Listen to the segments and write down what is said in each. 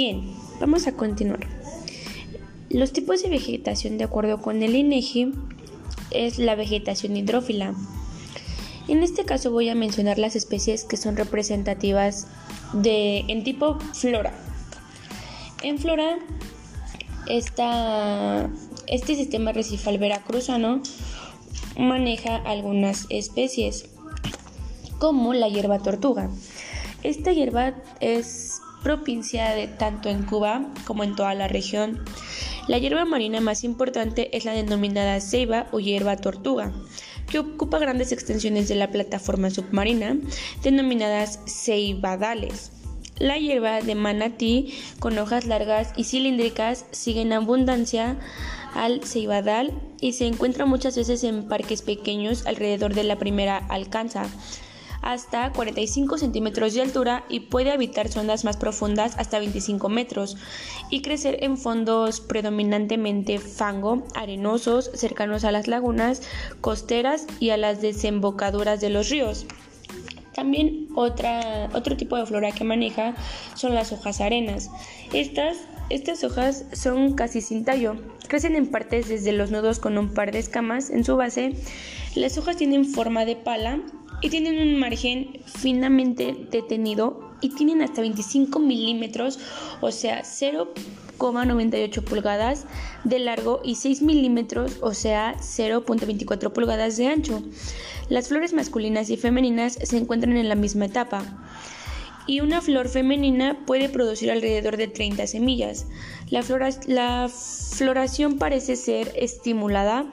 Bien, vamos a continuar. Los tipos de vegetación de acuerdo con el INEGI es la vegetación hidrófila. En este caso voy a mencionar las especies que son representativas de en tipo flora. En flora este sistema recifal veracruzano maneja algunas especies como la hierba tortuga. Esta hierba es propicia de tanto en Cuba como en toda la región. La hierba marina más importante es la denominada ceiba o hierba tortuga, que ocupa grandes extensiones de la plataforma submarina, denominadas ceibadales. La hierba de manatí, con hojas largas y cilíndricas, sigue en abundancia al ceibadal y se encuentra muchas veces en parques pequeños alrededor de la primera alcanza hasta 45 centímetros de altura y puede habitar zonas más profundas hasta 25 metros y crecer en fondos predominantemente fango, arenosos, cercanos a las lagunas costeras y a las desembocaduras de los ríos. También otra, otro tipo de flora que maneja son las hojas arenas. Estas, estas hojas son casi sin tallo, crecen en partes desde los nudos con un par de escamas en su base. Las hojas tienen forma de pala y tienen un margen finamente detenido y tienen hasta 25 milímetros, o sea, 0,98 pulgadas de largo y 6 milímetros, o sea, 0.24 pulgadas de ancho. Las flores masculinas y femeninas se encuentran en la misma etapa y una flor femenina puede producir alrededor de 30 semillas. La, floración parece ser estimulada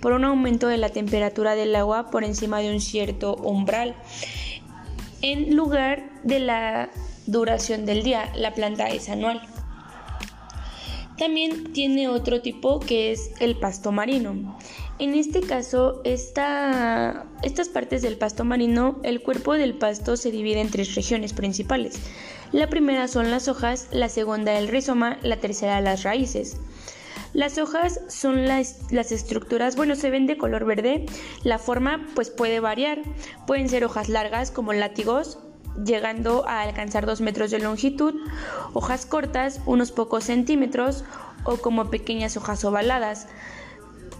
por un aumento de la temperatura del agua por encima de un cierto umbral. En lugar de la duración del día, la planta es anual. También tiene otro tipo que es el pasto marino. En este caso, estas partes del pasto marino, el cuerpo del pasto se divide en tres regiones principales. La primera son las hojas, la segunda el rizoma, la tercera las raíces. Las hojas son las, estructuras, bueno, se ven de color verde. La forma pues puede variar. Pueden ser hojas largas como látigos, llegando a alcanzar 2 metros de longitud, hojas cortas, unos pocos centímetros, o como pequeñas hojas ovaladas.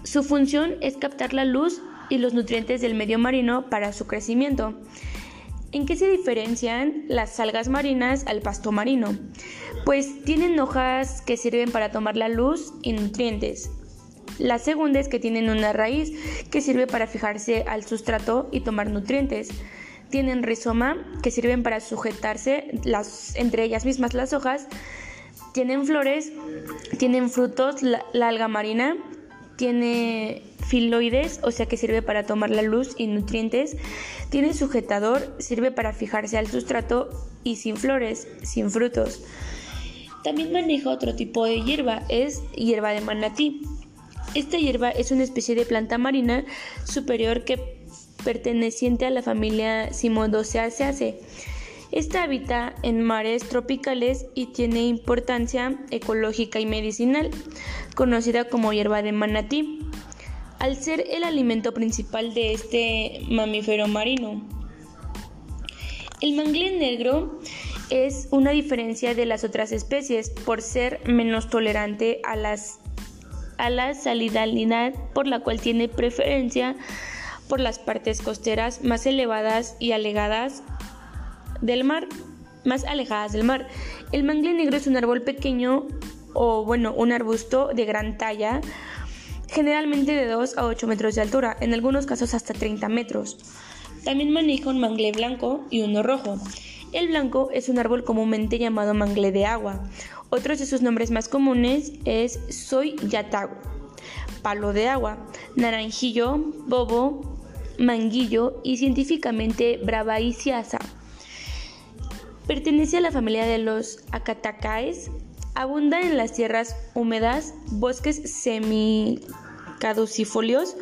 Su función es captar la luz y los nutrientes del medio marino para su crecimiento. ¿En qué se diferencian las algas marinas al pasto marino? Pues tienen hojas que sirven para tomar la luz y nutrientes. La segunda es que tienen una raíz que sirve para fijarse al sustrato y tomar nutrientes tienen rizoma que sirven para sujetarse las, entre ellas mismas las hojas, tienen flores, tienen frutos, la, alga marina tiene filoides, o sea que sirve para tomar la luz y nutrientes, tiene sujetador, sirve para fijarse al sustrato y sin flores, sin frutos. También maneja otro tipo de hierba, es hierba de manatí. Esta hierba es una especie de planta marina superior que perteneciente a la familia Simodoceaceae. Esta habita en mares tropicales y tiene importancia ecológica y medicinal, conocida como hierba de manatí, al ser el alimento principal de este mamífero marino. El mangle negro es una diferencia de las otras especies por ser menos tolerante a, las, a la salinidad, por la cual tiene preferencia por las partes costeras más elevadas y alegadas del mar, más alejadas del mar. El mangle negro es un árbol pequeño o bueno, un arbusto de gran talla, generalmente de 2 a 8 metros de altura, en algunos casos hasta 30 metros. También maneja un mangle blanco y uno rojo. El blanco es un árbol comúnmente llamado mangle de agua. Otros de sus nombres más comunes es soy yatago, palo de agua, naranjillo, bobo, manguillo y científicamente bravaiciasa. Pertenece a la familia de los acatacaes. Abunda en las tierras húmedas, bosques semicaducifolios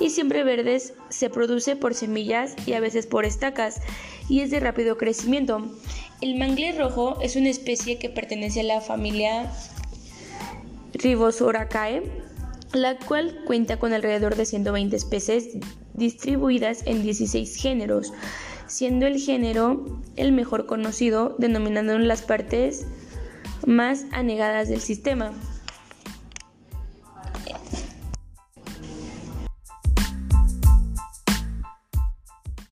y siempre verdes. Se produce por semillas y a veces por estacas y es de rápido crecimiento. El mangle rojo es una especie que pertenece a la familia Ribosoraceae, la cual cuenta con alrededor de 120 especies distribuidas en 16 géneros, siendo el género el mejor conocido, denominando las partes más anegadas del sistema.